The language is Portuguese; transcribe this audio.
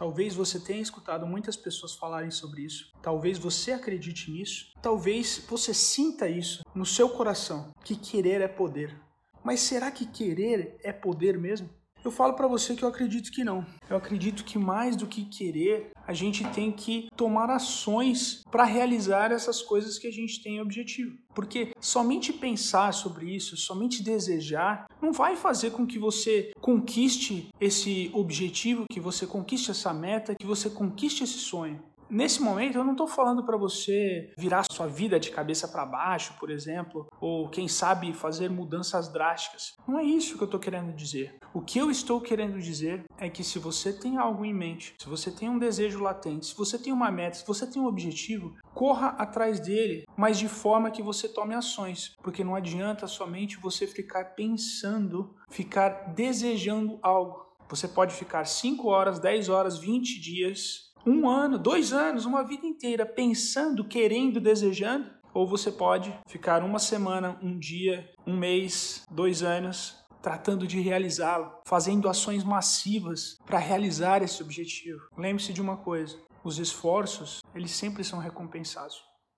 Talvez você tenha escutado muitas pessoas falarem sobre isso. Talvez você acredite nisso. Talvez você sinta isso no seu coração, que querer é poder. Mas será que querer é poder mesmo? Eu falo para você que eu acredito que não. Eu acredito que mais do que querer, a gente tem que tomar ações para realizar essas coisas que a gente tem objetivo. Porque somente pensar sobre isso, somente desejar, não vai fazer com que você conquiste esse objetivo, que você conquiste essa meta, que você conquiste esse sonho. Nesse momento, eu não estou falando para você virar sua vida de cabeça para baixo, por exemplo, ou quem sabe fazer mudanças drásticas. Não é isso que eu estou querendo dizer. O que eu estou querendo dizer é que se você tem algo em mente, se você tem um desejo latente, se você tem uma meta, se você tem um objetivo, corra atrás dele, mas de forma que você tome ações, porque não adianta somente você ficar pensando, ficar desejando algo. Você pode ficar 5 horas, 10 horas, 20 dias um ano, dois anos, uma vida inteira pensando, querendo, desejando, ou você pode ficar uma semana, um dia, um mês, dois anos tratando de realizá-lo, fazendo ações massivas para realizar esse objetivo. Lembre-se de uma coisa: os esforços, eles sempre são recompensados.